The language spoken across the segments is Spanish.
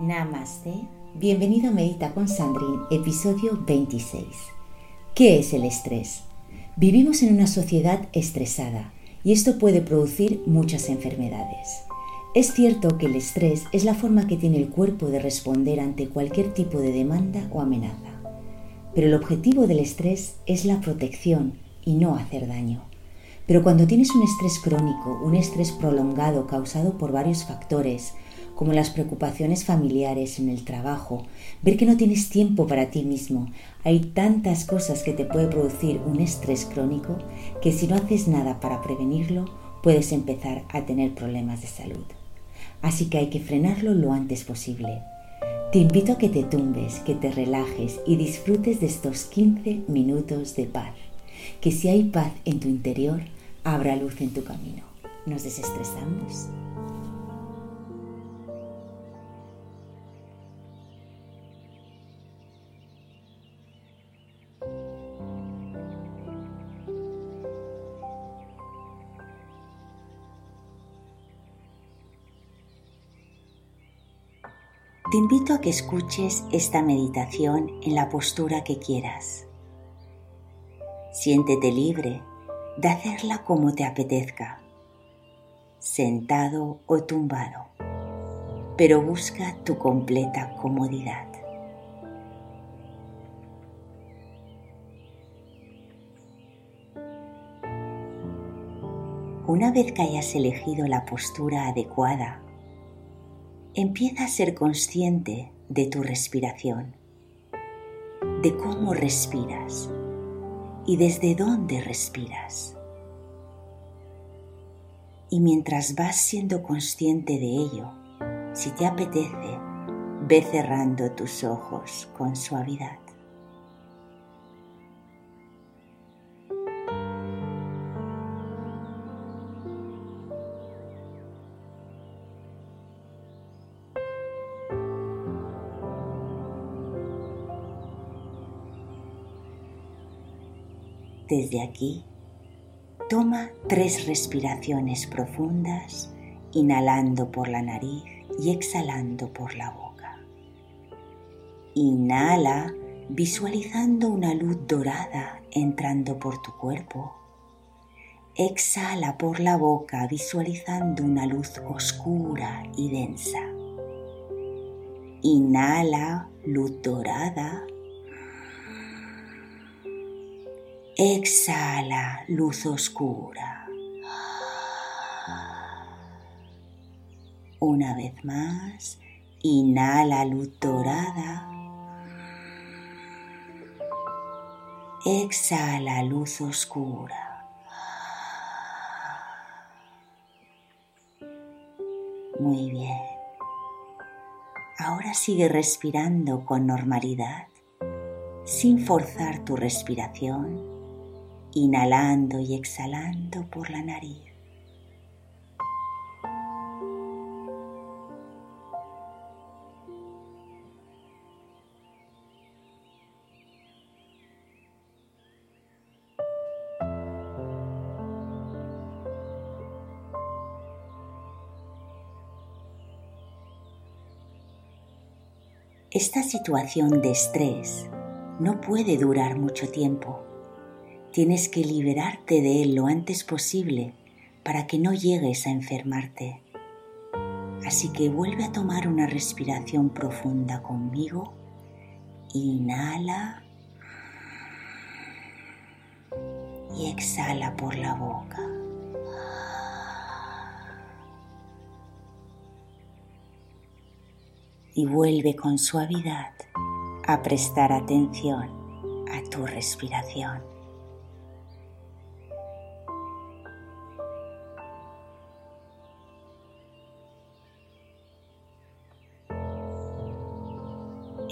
Namaste. Bienvenido a Medita con Sandrine, episodio 26. ¿Qué es el estrés? Vivimos en una sociedad estresada y esto puede producir muchas enfermedades. Es cierto que el estrés es la forma que tiene el cuerpo de responder ante cualquier tipo de demanda o amenaza. Pero el objetivo del estrés es la protección y no hacer daño. Pero cuando tienes un estrés crónico, un estrés prolongado causado por varios factores, como las preocupaciones familiares en el trabajo, ver que no tienes tiempo para ti mismo, hay tantas cosas que te puede producir un estrés crónico que si no haces nada para prevenirlo, puedes empezar a tener problemas de salud. Así que hay que frenarlo lo antes posible. Te invito a que te tumbes, que te relajes y disfrutes de estos 15 minutos de paz. Que si hay paz en tu interior, habrá luz en tu camino. ¿Nos desestresamos? Te invito a que escuches esta meditación en la postura que quieras. Siéntete libre de hacerla como te apetezca, sentado o tumbado, pero busca tu completa comodidad. Una vez que hayas elegido la postura adecuada, empieza a ser consciente de tu respiración, de cómo respiras y desde dónde respiras. Y mientras vas siendo consciente de ello, si te apetece, ve cerrando tus ojos con suavidad. Desde aquí, toma tres respiraciones profundas, inhalando por la nariz y exhalando por la boca. Inhala visualizando una luz dorada entrando por tu cuerpo. Exhala por la boca visualizando una luz oscura y densa. Inhala luz dorada Exhala luz oscura. Una vez más, inhala luz dorada. Exhala luz oscura. Muy bien. Ahora sigue respirando con normalidad, sin forzar tu respiración inhalando y exhalando por la nariz. Esta situación de estrés no puede durar mucho tiempo Tienes que liberarte de él lo antes posible para que no llegues a enfermarte. Así que vuelve a tomar una respiración profunda conmigo. Inhala y exhala por la boca. Y vuelve con suavidad a prestar atención a tu respiración.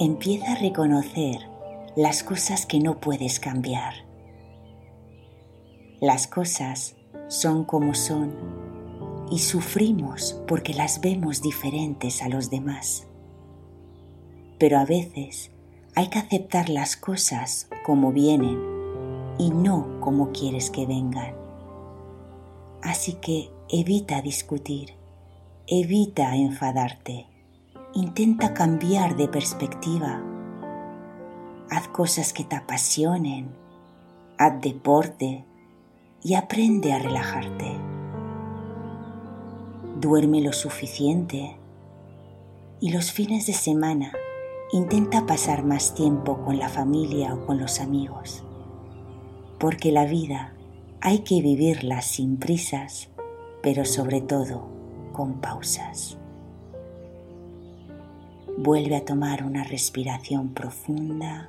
Empieza a reconocer las cosas que no puedes cambiar. Las cosas son como son y sufrimos porque las vemos diferentes a los demás. Pero a veces hay que aceptar las cosas como vienen y no como quieres que vengan. Así que evita discutir, evita enfadarte intenta cambiar de perspectiva. Haz cosas que te apasionen, haz deporte y aprende a relajarte. Duerme lo suficiente y los fines de semana intenta pasar más tiempo con la familia o con los amigos, porque la vida hay que vivirla sin prisas, pero sobre todo con pausas. Vuelve a tomar una respiración profunda.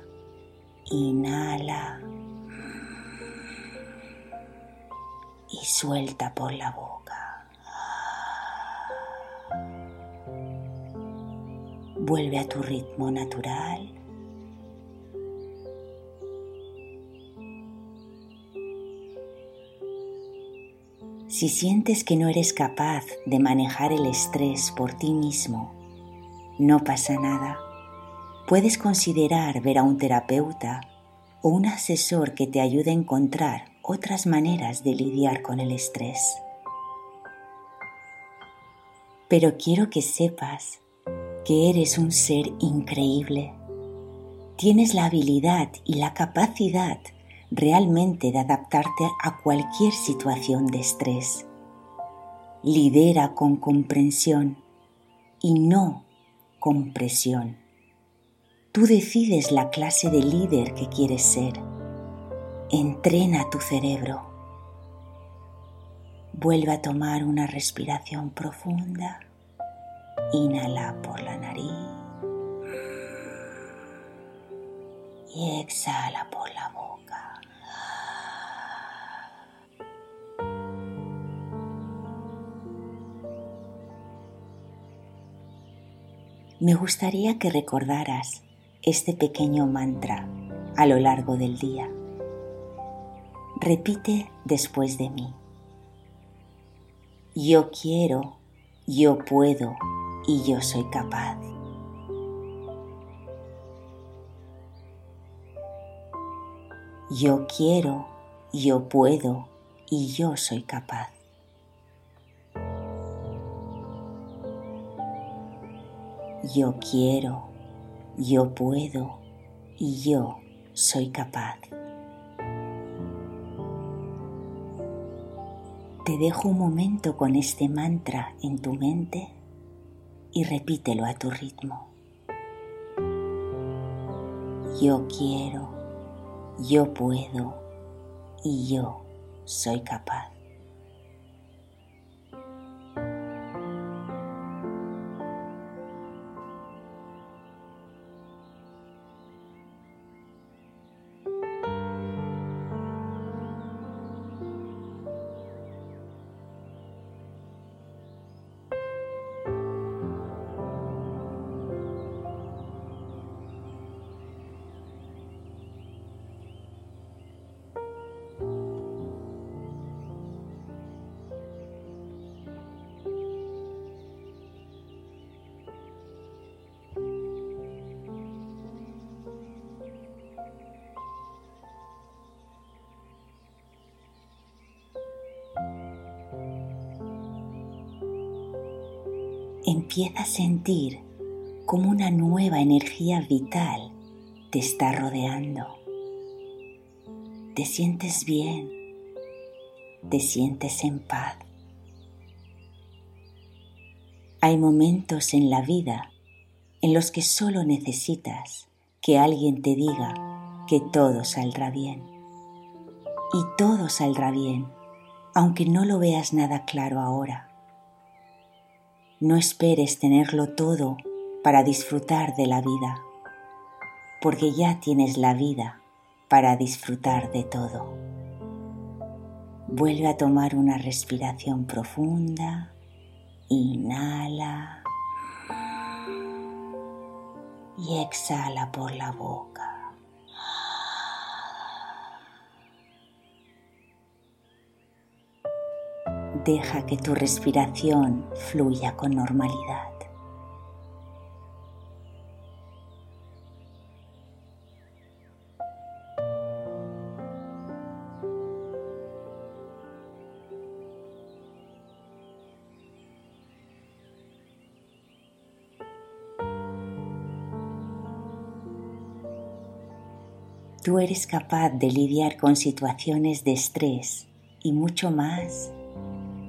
Inhala y suelta por la boca. Vuelve a tu ritmo natural. Si sientes que no eres capaz de manejar el estrés por ti mismo, no pasa nada. Puedes considerar ver a un terapeuta o un asesor que te ayude a encontrar otras maneras de lidiar con el estrés. Pero quiero que sepas que eres un ser increíble. Tienes la habilidad y la capacidad realmente de adaptarte a cualquier situación de estrés. Lidera con comprensión y no compresión. Tú decides la clase de líder que quieres ser. Entrena tu cerebro. Vuelve a tomar una respiración profunda. Inhala por la nariz y exhala por la boca. Me gustaría que recordaras este pequeño mantra a lo largo del día. Repite después de mí. Yo quiero, yo puedo y yo soy capaz. Yo quiero, yo puedo y yo soy capaz. Yo quiero, yo puedo y yo soy capaz. Te dejo un momento con este mantra en tu mente y repítelo a tu ritmo. Yo quiero, yo puedo y yo soy capaz. Empieza a sentir como una nueva energía vital te está rodeando. Te sientes bien, te sientes en paz. Hay momentos en la vida en los que solo necesitas que alguien te diga que todo saldrá bien. Y todo saldrá bien, aunque no lo veas nada claro ahora no esperes tenerlo todo para disfrutar de la vida, porque ya tienes la vida para disfrutar de todo. Vuelve a tomar una respiración profunda. Inhala y exhala por la boca. deja que tu respiración fluya con normalidad. Tú eres capaz de lidiar con situaciones de estrés y mucho más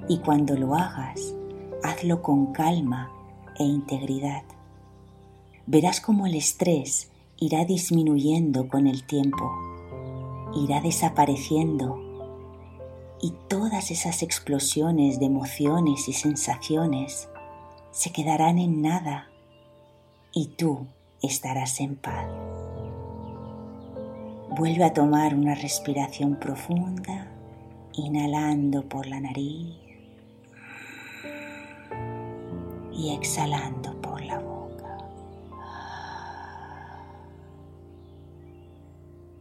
y cuando lo hagas, hazlo con calma e integridad. Verás cómo el estrés irá disminuyendo con el tiempo, irá desapareciendo y todas esas explosiones de emociones y sensaciones se quedarán en nada y tú estarás en paz. Vuelve a tomar una respiración profunda, inhalando por la nariz y exhalando por la boca.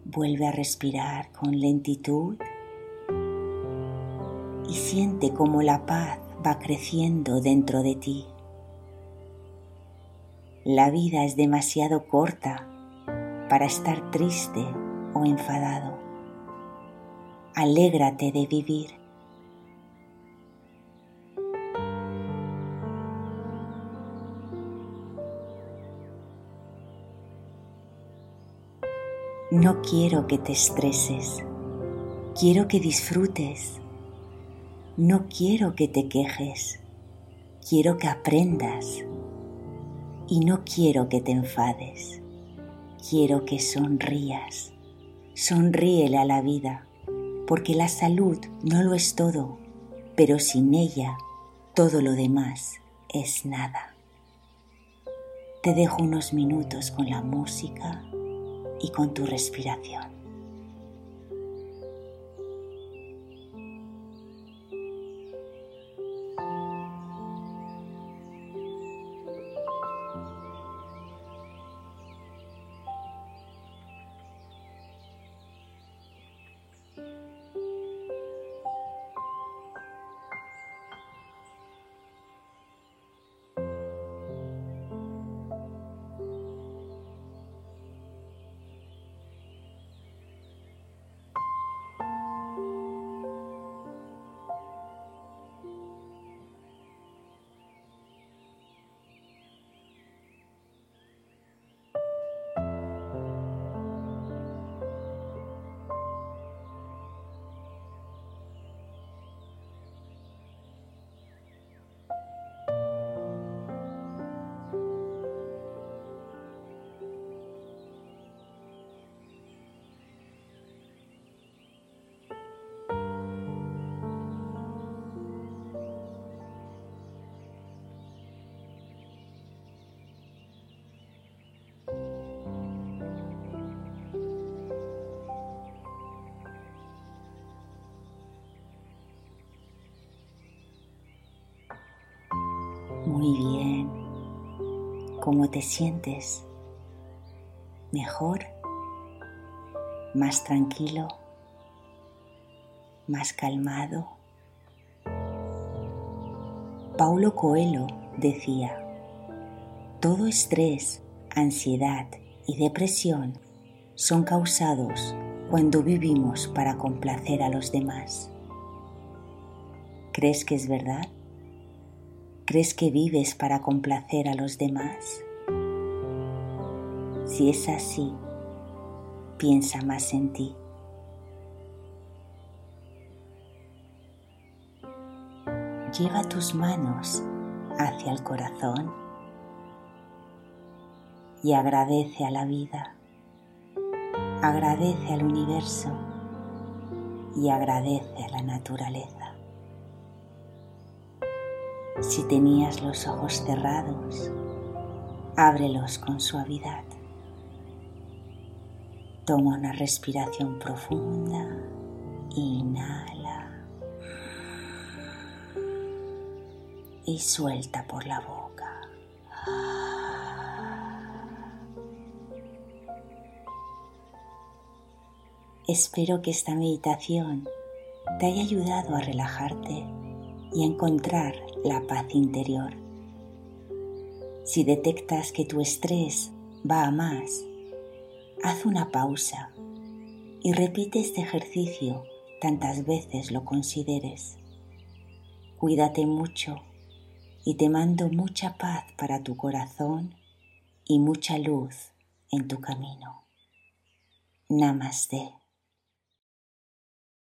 Vuelve a respirar con lentitud y siente cómo la paz va creciendo dentro de ti. La vida es demasiado corta para estar triste o enfadado. Alégrate de vivir. No quiero que te estreses, quiero que disfrutes. No quiero que te quejes, quiero que aprendas. Y no quiero que te enfades, quiero que sonrías. Sonríele a la vida, porque la salud no lo es todo, pero sin ella todo lo demás es nada. Te dejo unos minutos con la música y con tu respiración. Muy bien. ¿Cómo te sientes? ¿Mejor? ¿Más tranquilo? ¿Más calmado? Paulo Coelho decía, todo estrés, ansiedad y depresión son causados cuando vivimos para complacer a los demás. ¿Crees que es verdad? ¿Crees que vives para complacer a los demás? Si es así, piensa más en ti. Lleva tus manos hacia el corazón y agradece a la vida, agradece al universo y agradece a la naturaleza. Si tenías los ojos cerrados, ábrelos con suavidad. Toma una respiración profunda. Inhala. Y suelta por la boca. Espero que esta meditación te haya ayudado a relajarte y encontrar la paz interior. Si detectas que tu estrés va a más, haz una pausa y repite este ejercicio tantas veces lo consideres. Cuídate mucho y te mando mucha paz para tu corazón y mucha luz en tu camino. Namaste.